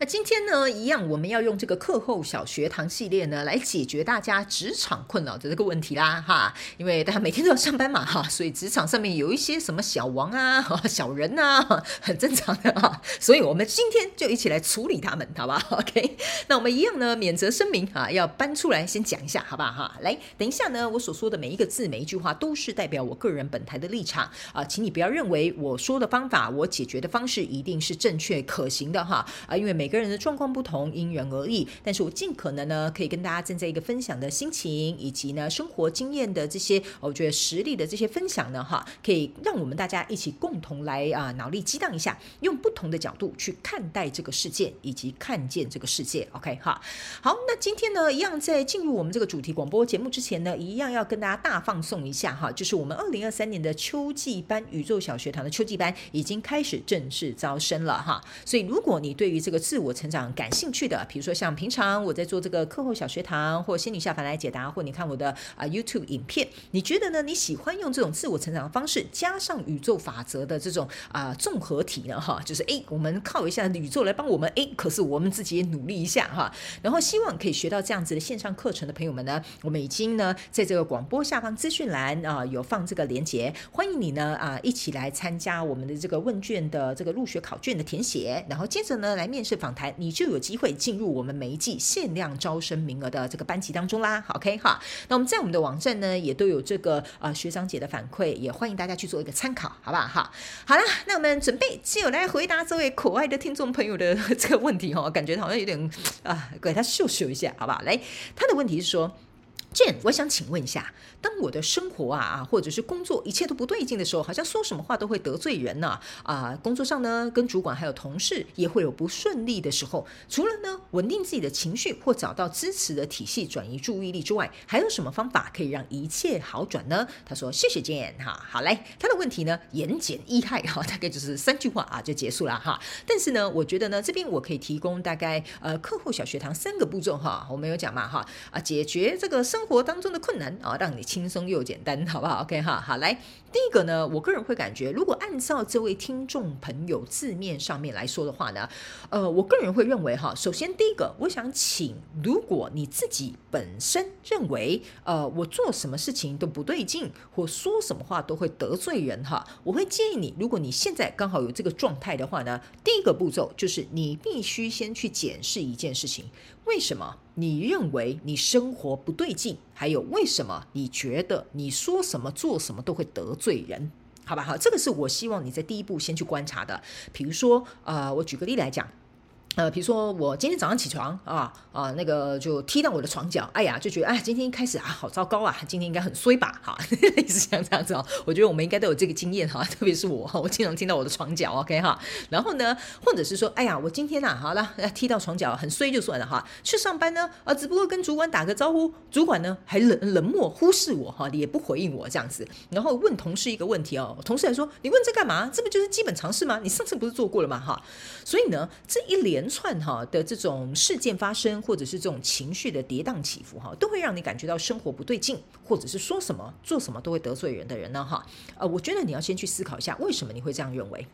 那今天呢，一样我们要用这个课后小学堂系列呢，来解决大家职场困扰的这个问题啦，哈，因为大家每天都要上班嘛，哈，所以职场上面有一些什么小王啊、小人啊，很正常的哈，所以我们今天就一起来处理他们，好吧？OK，那我们一样呢，免责声明啊，要搬出来先讲一下，好不好？哈，来，等一下呢，我所说的每一个字、每一句话都是代表我个人本台的立场啊，请你不要认为我说的方法、我解决的方式一定是正确可行的哈，啊，因为每每个人的状况不同，因人而异。但是我尽可能呢，可以跟大家站在一个分享的心情，以及呢生活经验的这些，我觉得实力的这些分享呢，哈，可以让我们大家一起共同来啊脑力激荡一下，用不同的角度去看待这个世界，以及看见这个世界。OK 哈，好，那今天呢，一样在进入我们这个主题广播节目之前呢，一样要跟大家大放送一下哈，就是我们二零二三年的秋季班宇宙小学堂的秋季班已经开始正式招生了哈。所以如果你对于这个自自我成长感兴趣的，比如说像平常我在做这个课后小学堂，或仙女下凡来解答，或你看我的啊 YouTube 影片，你觉得呢？你喜欢用这种自我成长的方式，加上宇宙法则的这种啊综合体呢？哈，就是诶，我们靠一下宇宙来帮我们诶，可是我们自己也努力一下哈。然后希望可以学到这样子的线上课程的朋友们呢，我们已经呢在这个广播下方资讯栏啊有放这个连接，欢迎你呢啊一起来参加我们的这个问卷的这个入学考卷的填写，然后接着呢来面试访谈。你就有机会进入我们每一季限量招生名额的这个班级当中啦。OK 哈，那我们在我们的网站呢也都有这个呃学长姐的反馈，也欢迎大家去做一个参考，好不好？哈，好了，那我们准备就来回答这位可爱的听众朋友的这个问题哈，感觉好像有点啊，给他秀秀一下，好不好？来，他的问题是说。Jane，我想请问一下，当我的生活啊啊，或者是工作一切都不对劲的时候，好像说什么话都会得罪人呢？啊，工作上呢，跟主管还有同事也会有不顺利的时候。除了呢，稳定自己的情绪或找到支持的体系，转移注意力之外，还有什么方法可以让一切好转呢？他说：“谢谢 Jane 哈，好嘞，他的问题呢，言简意赅哈，大概就是三句话啊就结束了哈。但是呢，我觉得呢，这边我可以提供大概呃客户小学堂三个步骤哈，我们有讲嘛哈啊，解决这个生活当中的困难啊，让你轻松又简单，好不好？OK 哈，好来，第一个呢，我个人会感觉，如果按照这位听众朋友字面上面来说的话呢，呃，我个人会认为哈，首先第一个，我想请，如果你自己本身认为，呃，我做什么事情都不对劲，或说什么话都会得罪人哈，我会建议你，如果你现在刚好有这个状态的话呢，第一个步骤就是你必须先去检视一件事情。为什么你认为你生活不对劲？还有为什么你觉得你说什么做什么都会得罪人？好吧，好，这个是我希望你在第一步先去观察的。比如说，呃，我举个例来讲。呃，比如说我今天早上起床啊啊，那个就踢到我的床脚，哎呀，就觉得哎，今天一开始啊，好糟糕啊，今天应该很衰吧，哈，类似像这样子哦。我觉得我们应该都有这个经验哈，特别是我，我经常踢到我的床脚，OK 哈。然后呢，或者是说，哎呀，我今天呐、好了，踢到床脚很衰就算了哈，去上班呢，啊，只不过跟主管打个招呼，主管呢还冷冷漠忽视我哈，也不回应我这样子。然后问同事一个问题哦，同事还说，你问这干嘛？这不就是基本常识吗？你上次不是做过了吗？哈，所以呢，这一连。串哈的这种事件发生，或者是这种情绪的跌宕起伏哈，都会让你感觉到生活不对劲，或者是说什么做什么都会得罪人的人呢哈。呃，我觉得你要先去思考一下，为什么你会这样认为？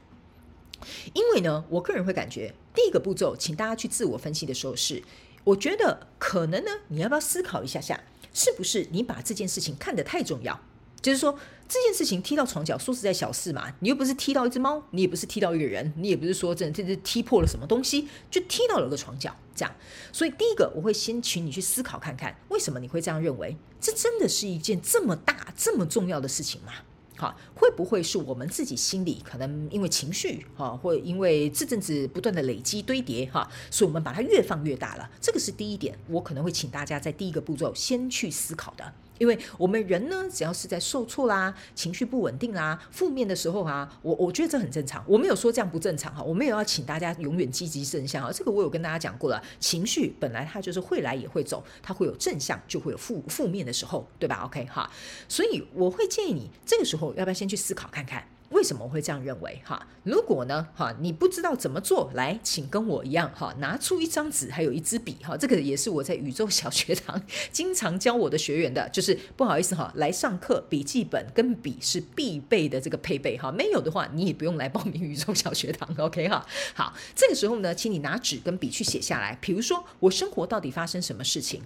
因为呢，我个人会感觉，第一个步骤，请大家去自我分析的时候是，我觉得可能呢，你要不要思考一下下，是不是你把这件事情看得太重要？就是说，这件事情踢到床脚，说实在小事嘛，你又不是踢到一只猫，你也不是踢到一个人，你也不是说真的这这踢破了什么东西，就踢到了个床脚这样。所以第一个，我会先请你去思考看看，为什么你会这样认为？这真的是一件这么大、这么重要的事情吗？好，会不会是我们自己心里可能因为情绪哈，或因为这阵子不断的累积堆叠哈，所以我们把它越放越大了？这个是第一点，我可能会请大家在第一个步骤先去思考的。因为我们人呢，只要是在受挫啦、情绪不稳定啦、负面的时候啊，我我觉得这很正常。我没有说这样不正常哈，我没有要请大家永远积极正向啊。这个我有跟大家讲过了，情绪本来它就是会来也会走，它会有正向，就会有负负面的时候，对吧？OK 哈，所以我会建议你这个时候要不要先去思考看看。为什么会这样认为？哈，如果呢，哈，你不知道怎么做，来，请跟我一样，哈，拿出一张纸，还有一支笔，哈，这个也是我在宇宙小学堂经常教我的学员的，就是不好意思哈，来上课，笔记本跟笔是必备的这个配备，哈，没有的话，你也不用来报名宇宙小学堂，OK 哈，好，这个时候呢，请你拿纸跟笔去写下来，比如说我生活到底发生什么事情，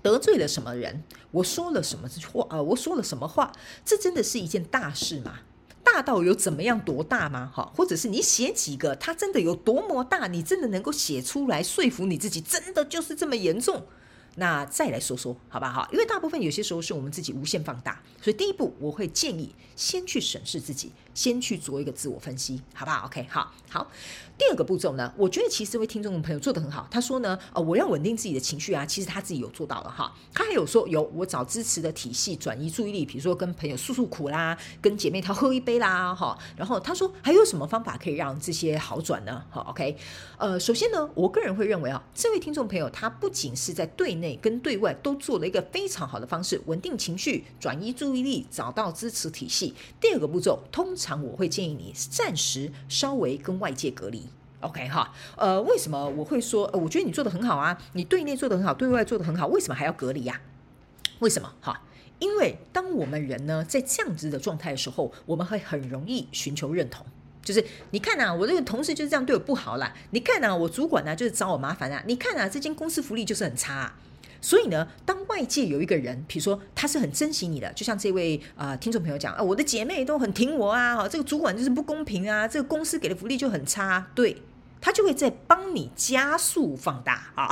得罪了什么人，我说了什么话，呃，我说了什么话，这真的是一件大事吗？大到有怎么样多大吗？哈，或者是你写几个，它真的有多么大？你真的能够写出来说服你自己，真的就是这么严重？那再来说说，好不好？因为大部分有些时候是我们自己无限放大，所以第一步我会建议先去审视自己，先去做一个自我分析，好不好？OK，好，好。第二个步骤呢，我觉得其实这位听众朋友做得很好。他说呢，呃，我要稳定自己的情绪啊，其实他自己有做到了哈。他还有说有我找支持的体系转移注意力，比如说跟朋友诉诉苦啦，跟姐妹淘喝一杯啦，哈。然后他说还有什么方法可以让这些好转呢？好，OK。呃，首先呢，我个人会认为啊，这位听众朋友他不仅是在对内跟对外都做了一个非常好的方式，稳定情绪、转移注意力、找到支持体系。第二个步骤，通常我会建议你暂时稍微跟外界隔离。OK 哈，呃，为什么我会说？呃，我觉得你做得很好啊，你对内做得很好，对外做得很好，为什么还要隔离呀？为什么？哈，因为当我们人呢在这样子的状态的时候，我们会很容易寻求认同。就是你看呐，我这个同事就是这样对我不好啦，你看呐，我主管呢就是找我麻烦啊，你看呐，这间公司福利就是很差。所以呢，当外界有一个人，比如说他是很珍惜你的，就像这位啊、听众朋友讲啊，我的姐妹都很挺我啊，哈，这个主管就是不公平啊，这个公司给的福利就很差，对。他就会在帮你加速放大啊，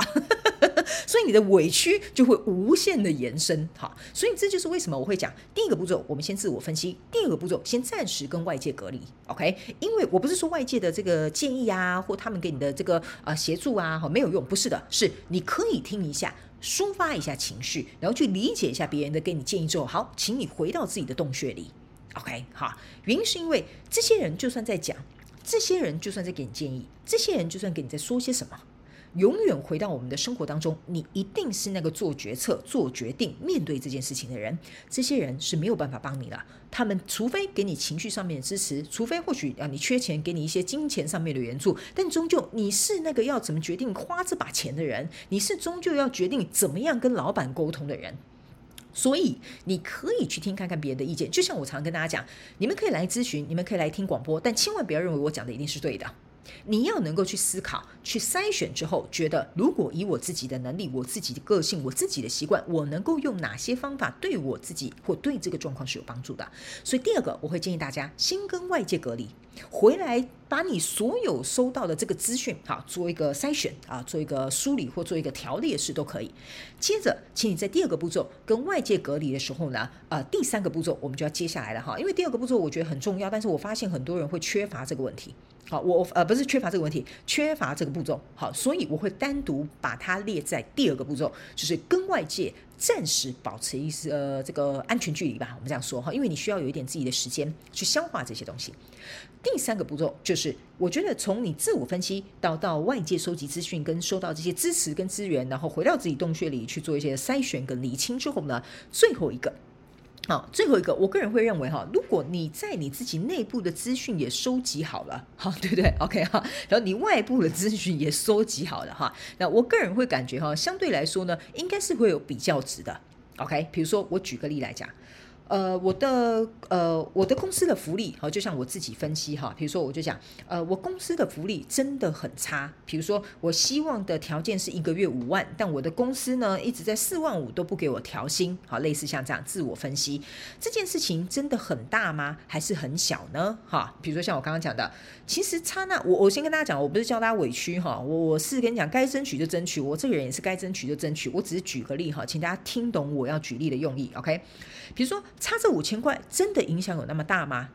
所以你的委屈就会无限的延伸哈，所以这就是为什么我会讲第一个步骤，我们先自我分析；第二个步骤，先暂时跟外界隔离，OK？因为我不是说外界的这个建议啊，或他们给你的这个啊协助啊，哈，没有用，不是的，是你可以听一下，抒发一下情绪，然后去理解一下别人的给你建议之后，好，请你回到自己的洞穴里，OK？好，原因是因为这些人就算在讲。这些人就算在给你建议，这些人就算给你在说些什么，永远回到我们的生活当中，你一定是那个做决策、做决定、面对这件事情的人。这些人是没有办法帮你的，他们除非给你情绪上面的支持，除非或许啊你缺钱，给你一些金钱上面的援助，但终究你是那个要怎么决定花这把钱的人，你是终究要决定怎么样跟老板沟通的人。所以你可以去听看看别人的意见，就像我常跟大家讲，你们可以来咨询，你们可以来听广播，但千万不要认为我讲的一定是对的。你要能够去思考、去筛选之后，觉得如果以我自己的能力、我自己的个性、我自己的习惯，我能够用哪些方法对我自己或对这个状况是有帮助的。所以第二个，我会建议大家先跟外界隔离，回来把你所有收到的这个资讯，好，做一个筛选啊，做一个梳理或做一个条列式都可以。接着，请你在第二个步骤跟外界隔离的时候呢，呃，第三个步骤我们就要接下来了哈，因为第二个步骤我觉得很重要，但是我发现很多人会缺乏这个问题。好，我呃不是缺乏这个问题，缺乏这个步骤。好，所以我会单独把它列在第二个步骤，就是跟外界暂时保持一些呃这个安全距离吧。我们这样说哈，因为你需要有一点自己的时间去消化这些东西。第三个步骤就是，我觉得从你自我分析到到外界收集资讯跟收到这些支持跟资源，然后回到自己洞穴里去做一些筛选跟理清之后呢，最后一个。好，最后一个，我个人会认为哈，如果你在你自己内部的资讯也收集好了，好，对不对？OK 哈，然后你外部的资讯也收集好了哈，那我个人会感觉哈，相对来说呢，应该是会有比较值的。OK，比如说我举个例来讲。呃，我的呃，我的公司的福利，好，就像我自己分析哈，比如说我就讲，呃，我公司的福利真的很差。比如说，我希望的条件是一个月五万，但我的公司呢一直在四万五都不给我调薪，好，类似像这样自我分析，这件事情真的很大吗？还是很小呢？哈，比如说像我刚刚讲的，其实差那我我先跟大家讲，我不是叫大家委屈哈，我我是跟你讲，该争取就争取，我这个人也是该争取就争取，我只是举个例哈，请大家听懂我要举例的用意，OK？比如说。差这五千块真的影响有那么大吗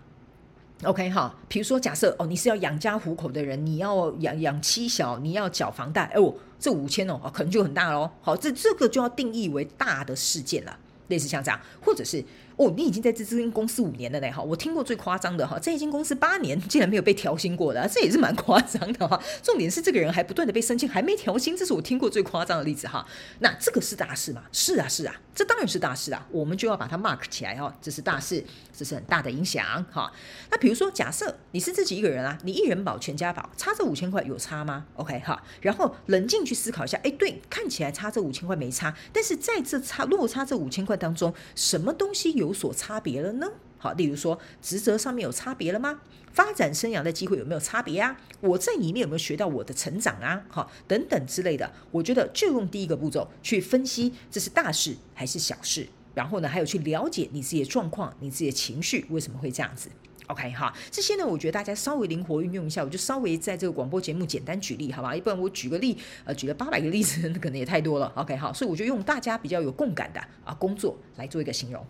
？OK 哈，比如说假设哦，你是要养家糊口的人，你要养养妻小，你要缴房贷，哦，这五千哦，可能就很大喽。好，这这个就要定义为大的事件了。类似像这样，或者是。哦，你已经在这间公司五年了呢，哈，我听过最夸张的哈，在一间公司八年竟然没有被调薪过的，这也是蛮夸张的哈。重点是这个人还不断的被升迁，还没调薪，这是我听过最夸张的例子哈。那这个是大事吗？是啊，是啊，这当然是大事啊，我们就要把它 mark 起来哦，这是大事，这是很大的影响哈。那比如说，假设你是自己一个人啊，你一人保全家保，差这五千块有差吗？OK 哈，然后冷静去思考一下，哎，对，看起来差这五千块没差，但是在这差落差这五千块当中，什么东西有？有所差别了呢？好，例如说职责上面有差别了吗？发展生涯的机会有没有差别啊？我在里面有没有学到我的成长啊？好，等等之类的，我觉得就用第一个步骤去分析，这是大事还是小事？然后呢，还有去了解你自己的状况，你自己的情绪为什么会这样子？OK 哈，这些呢，我觉得大家稍微灵活运用一下，我就稍微在这个广播节目简单举例，好吧？要不然我举个例，呃，举了八百个例子，可能也太多了。OK 好，所以我就用大家比较有共感的啊工作来做一个形容。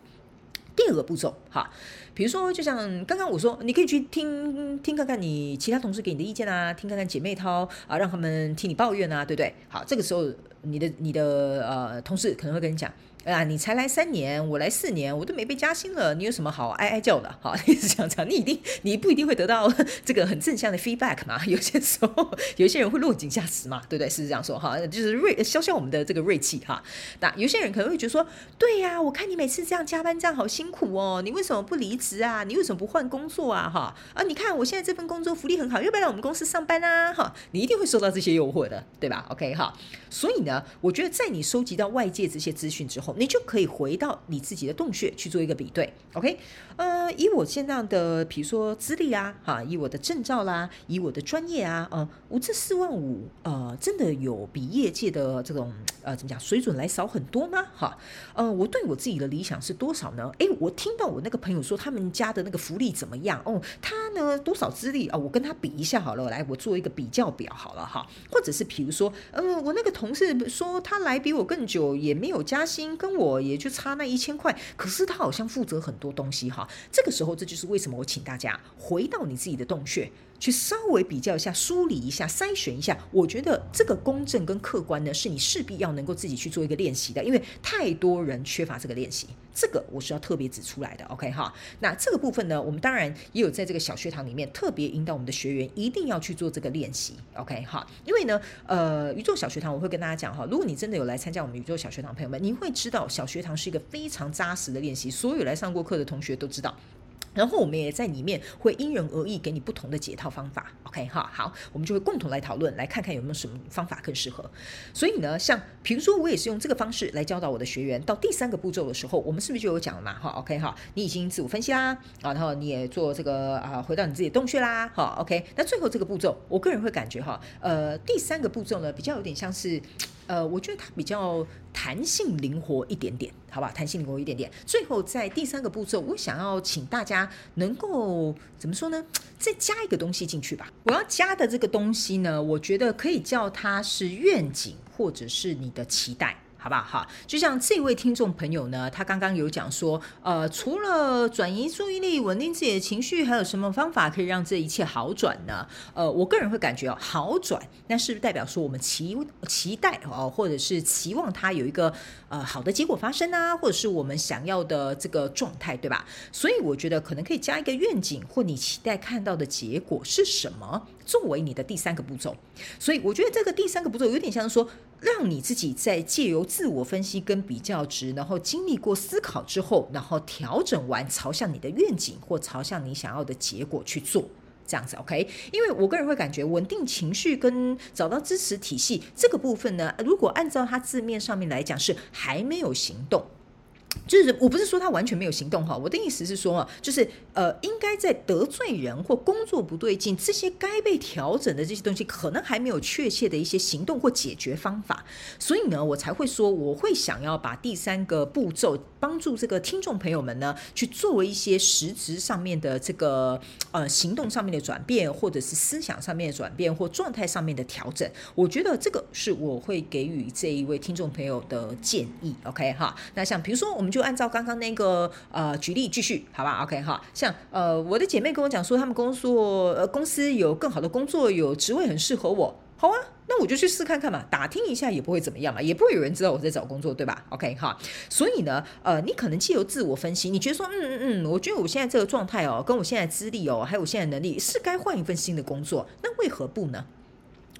第二个步骤，哈，比如说，就像刚刚我说，你可以去听听看看你其他同事给你的意见啊，听看看姐妹淘啊，让他们替你抱怨啊，对不对？好，这个时候你的你的呃同事可能会跟你讲。啊，你才来三年，我来四年，我都没被加薪了，你有什么好哀哀叫的？好，意思想讲，你一定你不一定会得到 这个很正向的 feedback 嘛？有些时候，有些人会落井下石嘛，对不对？是这样说哈，就是锐消消我们的这个锐气哈。那有些人可能会觉得说，对呀、我看你每次这样加班这样好辛苦哦，你为什么不离职啊？你为什么不换工作啊？哈啊，你看我现在这份工作福利很好，要不要来我们公司上班啊？哈，你一定会受到这些诱惑的，对吧？OK 哈，所以呢，我觉得在你收集到外界这些资讯之后，你就可以回到你自己的洞穴去做一个比对，OK？呃，以我现在的，比如说资历啊，哈，以我的证照啦，以我的专业啊，呃，我这四万五，呃，真的有比业界的这种呃怎么讲水准来少很多吗？哈，呃，我对我自己的理想是多少呢？诶，我听到我那个朋友说他们家的那个福利怎么样？哦，他呢多少资历啊？我跟他比一下好了，来，我做一个比较表好了哈。或者是比如说，嗯、呃，我那个同事说他来比我更久，也没有加薪，跟我。也就差那一千块，可是他好像负责很多东西哈。这个时候，这就是为什么我请大家回到你自己的洞穴。去稍微比较一下、梳理一下、筛选一下，我觉得这个公正跟客观呢，是你势必要能够自己去做一个练习的，因为太多人缺乏这个练习，这个我是要特别指出来的。OK 哈，那这个部分呢，我们当然也有在这个小学堂里面特别引导我们的学员一定要去做这个练习。OK 哈，因为呢，呃，宇宙小学堂我会跟大家讲哈，如果你真的有来参加我们宇宙小学堂朋友们，你会知道小学堂是一个非常扎实的练习，所有来上过课的同学都知道。然后我们也在里面会因人而异给你不同的解套方法，OK 哈，好，我们就会共同来讨论，来看看有没有什么方法更适合。所以呢，像比如说我也是用这个方式来教导我的学员，到第三个步骤的时候，我们是不是就有讲了嘛？哈，OK 哈，你已经自我分析啦，啊，然后你也做这个啊，回到你自己洞穴啦，好，OK。那最后这个步骤，我个人会感觉哈，呃，第三个步骤呢，比较有点像是。呃，我觉得它比较弹性灵活一点点，好吧？弹性灵活一点点。最后在第三个步骤，我想要请大家能够怎么说呢？再加一个东西进去吧。我要加的这个东西呢，我觉得可以叫它是愿景，或者是你的期待。好不好？好，就像这位听众朋友呢，他刚刚有讲说，呃，除了转移注意力、稳定自己的情绪，还有什么方法可以让这一切好转呢？呃，我个人会感觉哦，好转，那是不是代表说我们期期待哦，或者是期望它有一个呃好的结果发生啊，或者是我们想要的这个状态，对吧？所以我觉得可能可以加一个愿景，或你期待看到的结果是什么，作为你的第三个步骤。所以我觉得这个第三个步骤有点像是说。让你自己在借由自我分析跟比较值，然后经历过思考之后，然后调整完，朝向你的愿景或朝向你想要的结果去做，这样子 OK？因为我个人会感觉稳定情绪跟找到支持体系这个部分呢，如果按照它字面上面来讲是还没有行动。就是我不是说他完全没有行动哈，我的意思是说啊，就是呃，应该在得罪人或工作不对劲这些该被调整的这些东西，可能还没有确切的一些行动或解决方法，所以呢，我才会说我会想要把第三个步骤帮助这个听众朋友们呢，去做一些实质上面的这个呃行动上面的转变，或者是思想上面的转变或状态上面的调整。我觉得这个是我会给予这一位听众朋友的建议。OK 哈，那像比如说我们。我们就按照刚刚那个呃举例继续，好吧？OK 哈，像呃我的姐妹跟我讲说，他们工作呃公司有更好的工作，有职位很适合我，好啊。那那我就去试看看嘛，打听一下也不会怎么样嘛，也不会有人知道我在找工作，对吧？OK 哈，所以呢，呃，你可能借由自我分析，你觉得说，嗯嗯嗯，我觉得我现在这个状态哦，跟我现在资历哦，还有我现在能力，是该换一份新的工作，那为何不呢？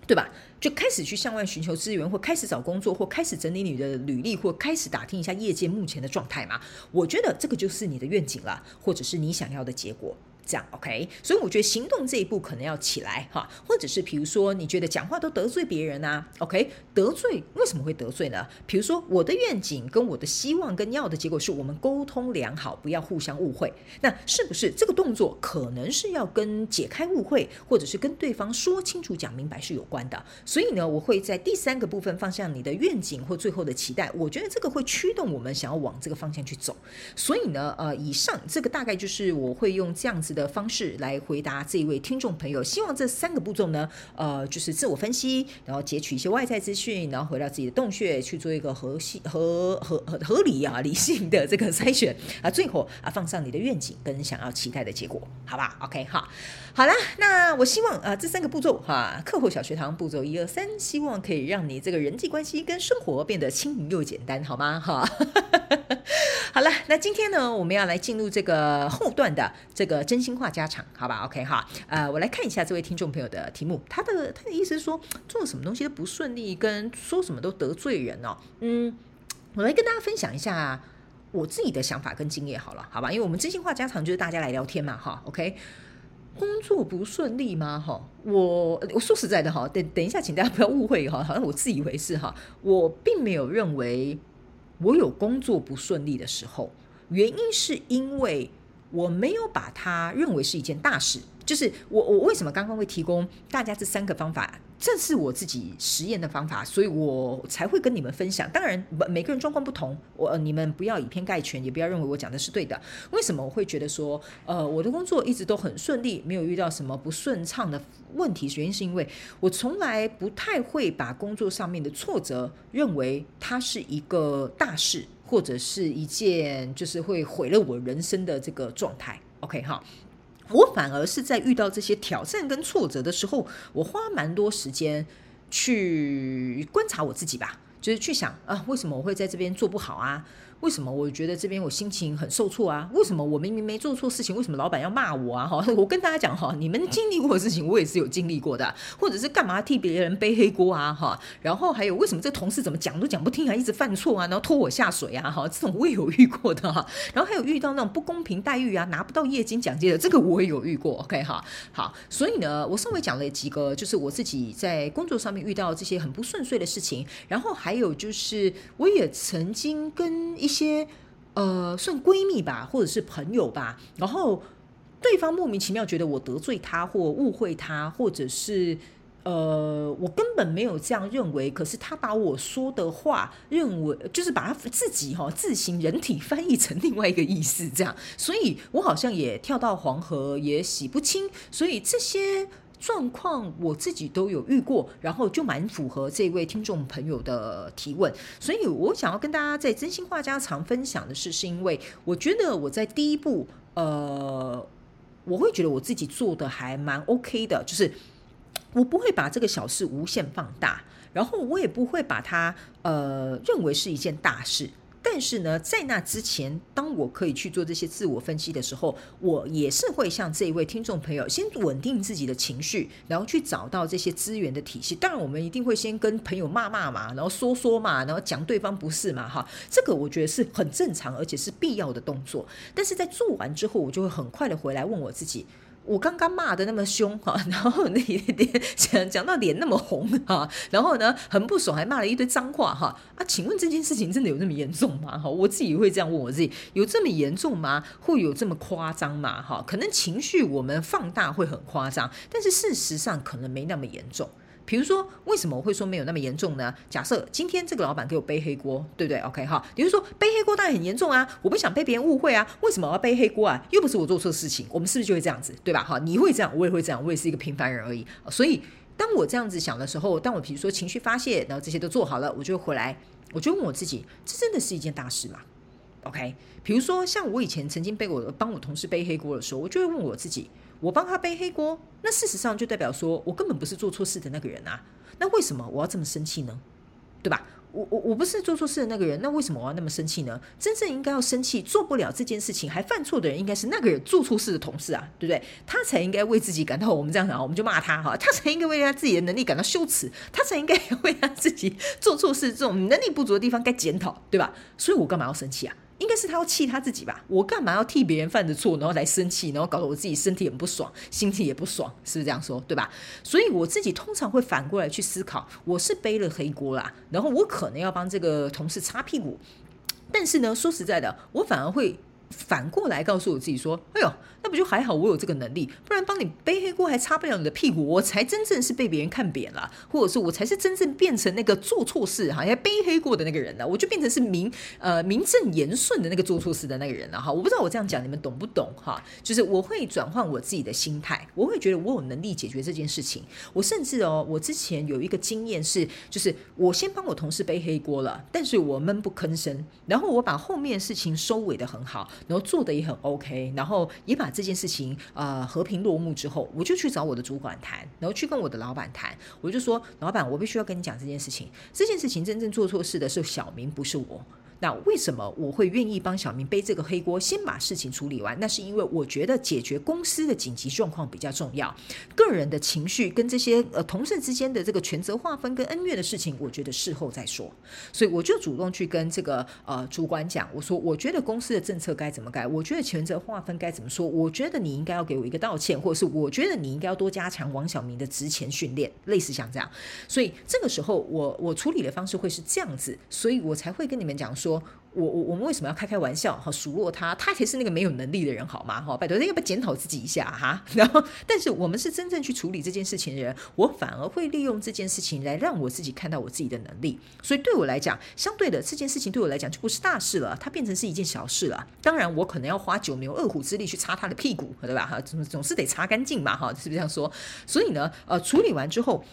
对吧？就开始去向外寻求资源，或开始找工作，或开始整理你的履历，或开始打听一下业界目前的状态嘛。我觉得这个就是你的愿景了，或者是你想要的结果。这样 OK，所以我觉得行动这一步可能要起来哈，或者是比如说你觉得讲话都得罪别人啊，OK，得罪为什么会得罪呢？比如说我的愿景跟我的希望跟要的结果是我们沟通良好，不要互相误会，那是不是这个动作可能是要跟解开误会，或者是跟对方说清楚讲明白是有关的？所以呢，我会在第三个部分放下你的愿景或最后的期待，我觉得这个会驱动我们想要往这个方向去走。所以呢，呃，以上这个大概就是我会用这样子的方式来回答这一位听众朋友，希望这三个步骤呢，呃，就是自我分析，然后截取一些外在资讯，然后回到自己的洞穴去做一个合系合合合合理啊理性的这个筛选啊，最后啊放上你的愿景跟想要期待的结果，好吧？OK 好，好了，那我希望啊这三个步骤哈，课后小学堂步骤一二三，希望可以让你这个人际关系跟生活变得轻盈又简单，好吗？哈。好了，那今天呢，我们要来进入这个后段的这个真心话家常，好吧？OK 哈，呃，我来看一下这位听众朋友的题目，他的他的意思是说，做什么东西都不顺利，跟说什么都得罪人哦。嗯，我来跟大家分享一下我自己的想法跟经验好了，好吧？因为我们真心话家常就是大家来聊天嘛，哈，OK。工作不顺利吗？哈，我我说实在的哈，等等一下，请大家不要误会哈，好像我自以为是哈，我并没有认为。我有工作不顺利的时候，原因是因为我没有把它认为是一件大事。就是我我为什么刚刚会提供大家这三个方法？这是我自己实验的方法，所以我才会跟你们分享。当然，每个人状况不同，我你们不要以偏概全，也不要认为我讲的是对的。为什么我会觉得说，呃，我的工作一直都很顺利，没有遇到什么不顺畅的问题？原因是因为我从来不太会把工作上面的挫折认为它是一个大事，或者是一件就是会毁了我人生的这个状态。OK 哈。我反而是在遇到这些挑战跟挫折的时候，我花蛮多时间去观察我自己吧，就是去想啊，为什么我会在这边做不好啊？为什么我觉得这边我心情很受挫啊？为什么我明明没做错事情，为什么老板要骂我啊？哈，我跟大家讲哈，你们经历过的事情，我也是有经历过的，或者是干嘛替别人背黑锅啊？哈，然后还有为什么这同事怎么讲都讲不听啊，一直犯错啊，然后拖我下水啊？哈，这种我也有遇过的哈。然后还有遇到那种不公平待遇啊，拿不到业绩奖金的，这个我也有遇过。OK 哈，好，所以呢，我稍微讲了几个，就是我自己在工作上面遇到这些很不顺遂的事情，然后还有就是我也曾经跟一些呃，算闺蜜吧，或者是朋友吧，然后对方莫名其妙觉得我得罪他或误会他，或者是呃，我根本没有这样认为，可是他把我说的话认为就是把他自己哈、哦、自行人体翻译成另外一个意思，这样，所以我好像也跳到黄河也洗不清，所以这些。状况我自己都有遇过，然后就蛮符合这位听众朋友的提问，所以我想要跟大家在真心话家常分享的是，是因为我觉得我在第一步，呃，我会觉得我自己做的还蛮 OK 的，就是我不会把这个小事无限放大，然后我也不会把它呃认为是一件大事。但是呢，在那之前，当我可以去做这些自我分析的时候，我也是会像这一位听众朋友，先稳定自己的情绪，然后去找到这些资源的体系。当然，我们一定会先跟朋友骂骂嘛，然后说说嘛，然后讲对方不是嘛，哈，这个我觉得是很正常，而且是必要的动作。但是在做完之后，我就会很快的回来问我自己。我刚刚骂的那么凶哈，然后那脸讲讲到脸那么红哈，然后呢很不爽，还骂了一堆脏话哈啊！请问这件事情真的有那么严重吗？哈，我自己会这样问我自己，有这么严重吗？会有这么夸张吗？哈，可能情绪我们放大会很夸张，但是事实上可能没那么严重。比如说，为什么我会说没有那么严重呢？假设今天这个老板给我背黑锅，对不对？OK 哈，比如说背黑锅当然很严重啊，我不想被别人误会啊，为什么我要背黑锅啊？又不是我做错事情，我们是不是就会这样子，对吧？哈，你会这样，我也会这样，我也是一个平凡人而已。所以当我这样子想的时候，当我比如说情绪发泄，然后这些都做好了，我就回来，我就问我自己，这真的是一件大事吗？OK，比如说像我以前曾经被我帮我同事背黑锅的时候，我就会问我自己。我帮他背黑锅，那事实上就代表说我根本不是做错事的那个人啊。那为什么我要这么生气呢？对吧？我我我不是做错事的那个人，那为什么我要那么生气呢？真正应该要生气，做不了这件事情还犯错的人，应该是那个人做错事的同事啊，对不对？他才应该为自己感到，我们这样讲，我们就骂他哈，他才应该为他自己的能力感到羞耻，他才应该为他自己做错事这种能力不足的地方该检讨，对吧？所以我干嘛要生气啊？应该是他要气他自己吧？我干嘛要替别人犯的错，然后来生气，然后搞得我自己身体很不爽，心情也不爽，是不是这样说？对吧？所以我自己通常会反过来去思考，我是背了黑锅啦，然后我可能要帮这个同事擦屁股，但是呢，说实在的，我反而会反过来告诉我自己说：“哎呦。”那不就还好，我有这个能力，不然帮你背黑锅还擦不了你的屁股，我才真正是被别人看扁了，或者是我才是真正变成那个做错事哈，要背黑锅的那个人了，我就变成是名呃名正言顺的那个做错事的那个人了哈。我不知道我这样讲你们懂不懂哈？就是我会转换我自己的心态，我会觉得我有能力解决这件事情。我甚至哦，我之前有一个经验是，就是我先帮我同事背黑锅了，但是我闷不吭声，然后我把后面事情收尾得很好，然后做的也很 OK，然后也把。这件事情、呃、和平落幕之后，我就去找我的主管谈，然后去跟我的老板谈，我就说：“老板，我必须要跟你讲这件事情。这件事情真正做错事的是小明，不是我。”那为什么我会愿意帮小明背这个黑锅，先把事情处理完？那是因为我觉得解决公司的紧急状况比较重要，个人的情绪跟这些呃同事之间的这个权责划分跟恩怨的事情，我觉得事后再说。所以我就主动去跟这个呃主管讲，我说我觉得公司的政策该怎么改，我觉得权责划分该怎么说，我觉得你应该要给我一个道歉，或者是我觉得你应该要多加强王小明的职前训练，类似像这样。所以这个时候我我处理的方式会是这样子，所以我才会跟你们讲。说我我我们为什么要开开玩笑哈？数落他，他才是那个没有能力的人好吗？哈，拜托，要不要检讨自己一下哈？然后，但是我们是真正去处理这件事情的人，我反而会利用这件事情来让我自己看到我自己的能力。所以对我来讲，相对的这件事情对我来讲就不是大事了，它变成是一件小事了。当然，我可能要花九牛二虎之力去擦他的屁股，对吧？哈，总总是得擦干净嘛，哈，是不是这样说？所以呢，呃，处理完之后。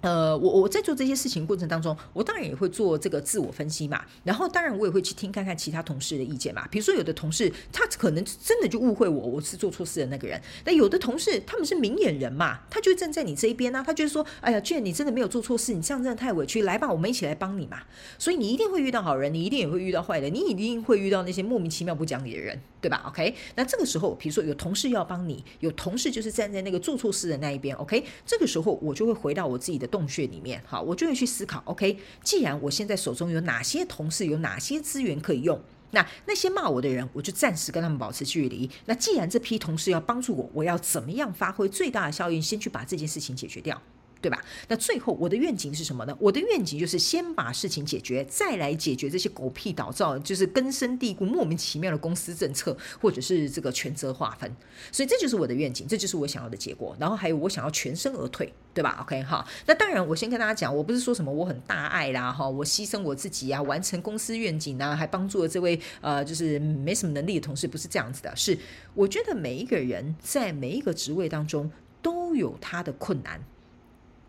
呃，我我在做这些事情过程当中，我当然也会做这个自我分析嘛。然后，当然我也会去听看看其他同事的意见嘛。比如说，有的同事他可能真的就误会我，我是做错事的那个人。那有的同事他们是明眼人嘛，他就站在你这一边啊，他就说：“哎呀卷你真的没有做错事，你这样真的太委屈，来吧，我们一起来帮你嘛。”所以你一定会遇到好人，你一定也会遇到坏人，你一定会遇到那些莫名其妙不讲理的人，对吧？OK，那这个时候，比如说有同事要帮你，有同事就是站在那个做错事的那一边，OK，这个时候我就会回到我自己的洞穴里面。好，我就会去思考。OK，既然我现在手中有哪些同事，有哪些资源可以用，那那些骂我的人，我就暂时跟他们保持距离。那既然这批同事要帮助我，我要怎么样发挥最大的效应，先去把这件事情解决掉。对吧？那最后我的愿景是什么呢？我的愿景就是先把事情解决，再来解决这些狗屁倒灶，就是根深蒂固、莫名其妙的公司政策，或者是这个权责划分。所以这就是我的愿景，这就是我想要的结果。然后还有我想要全身而退，对吧？OK 哈。那当然，我先跟大家讲，我不是说什么我很大爱啦哈，我牺牲我自己啊，完成公司愿景啊，还帮助了这位呃就是没什么能力的同事，不是这样子的。是我觉得每一个人在每一个职位当中都有他的困难。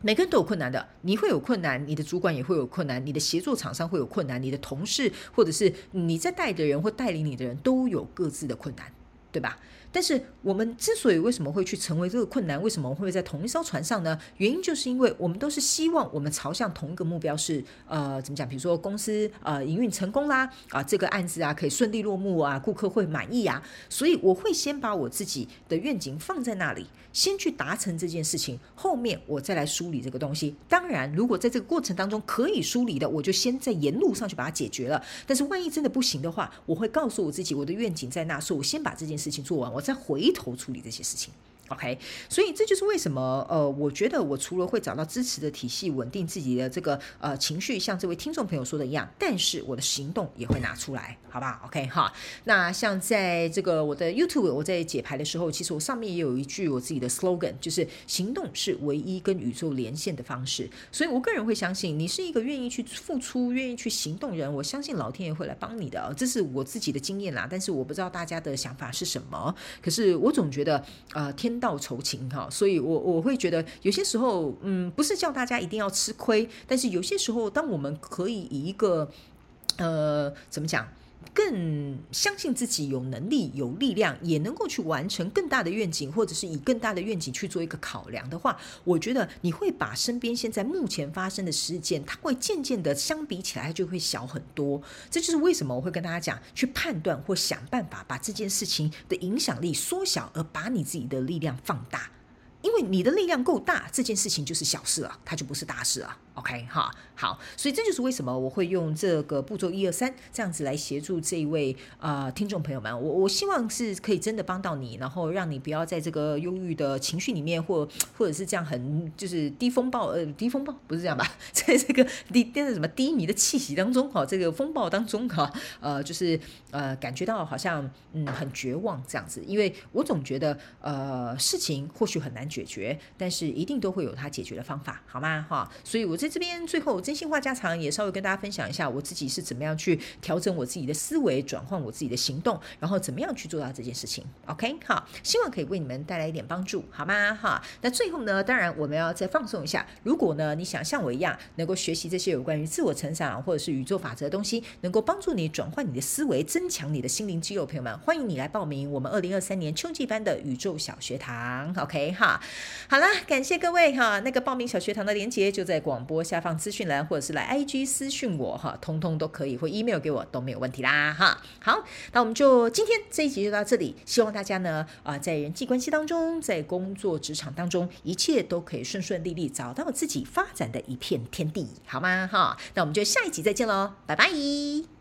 每个人都有困难的，你会有困难，你的主管也会有困难，你的协作厂商会有困难，你的同事或者是你在带的人或带领你的人都有各自的困难，对吧？但是我们之所以为什么会去成为这个困难，为什么会在同一艘船上呢？原因就是因为我们都是希望我们朝向同一个目标是呃怎么讲？比如说公司呃营运成功啦啊，这个案子啊可以顺利落幕啊，顾客会满意啊，所以我会先把我自己的愿景放在那里，先去达成这件事情，后面我再来梳理这个东西。当然，如果在这个过程当中可以梳理的，我就先在沿路上去把它解决了。但是万一真的不行的话，我会告诉我自己，我的愿景在那，所以我先把这件事情做完。我。再回头处理这些事情。OK，所以这就是为什么呃，我觉得我除了会找到支持的体系，稳定自己的这个呃情绪，像这位听众朋友说的一样，但是我的行动也会拿出来，好不好？OK 哈。那像在这个我的 YouTube，我在解牌的时候，其实我上面也有一句我自己的 slogan，就是行动是唯一跟宇宙连线的方式。所以我个人会相信，你是一个愿意去付出、愿意去行动人，我相信老天爷会来帮你的。这是我自己的经验啦，但是我不知道大家的想法是什么。可是我总觉得呃天。道酬勤哈，所以我我会觉得有些时候，嗯，不是叫大家一定要吃亏，但是有些时候，当我们可以以一个呃，怎么讲？更相信自己有能力、有力量，也能够去完成更大的愿景，或者是以更大的愿景去做一个考量的话，我觉得你会把身边现在目前发生的事件，它会渐渐的相比起来就会小很多。这就是为什么我会跟大家讲，去判断或想办法把这件事情的影响力缩小，而把你自己的力量放大。因为你的力量够大，这件事情就是小事了，它就不是大事了。OK 哈，好，所以这就是为什么我会用这个步骤一二三这样子来协助这一位、呃、听众朋友们。我我希望是可以真的帮到你，然后让你不要在这个忧郁的情绪里面，或或者是这样很就是低风暴呃低风暴不是这样吧，在这个低变成什么低迷的气息当中哈，这个风暴当中哈，呃就是呃感觉到好像嗯很绝望这样子。因为我总觉得呃事情或许很难解决，但是一定都会有它解决的方法，好吗哈？所以我在这边最后真心话家常也稍微跟大家分享一下我自己是怎么样去调整我自己的思维，转换我自己的行动，然后怎么样去做到这件事情。OK，好，希望可以为你们带来一点帮助，好吗？哈，那最后呢，当然我们要再放松一下。如果呢，你想像我一样能够学习这些有关于自我成长或者是宇宙法则的东西，能够帮助你转换你的思维，增强你的心灵肌肉，朋友们，欢迎你来报名我们二零二三年秋季班的宇宙小学堂。OK，哈，好啦，感谢各位哈，那个报名小学堂的链接就在广播下方资讯栏，或者是来 IG 私讯我哈，通通都可以，或 email 给我都没有问题啦哈。好，那我们就今天这一集就到这里，希望大家呢啊，在人际关系当中，在工作职场当中，一切都可以顺顺利利，找到自己发展的一片天地，好吗？哈，那我们就下一集再见喽，拜拜。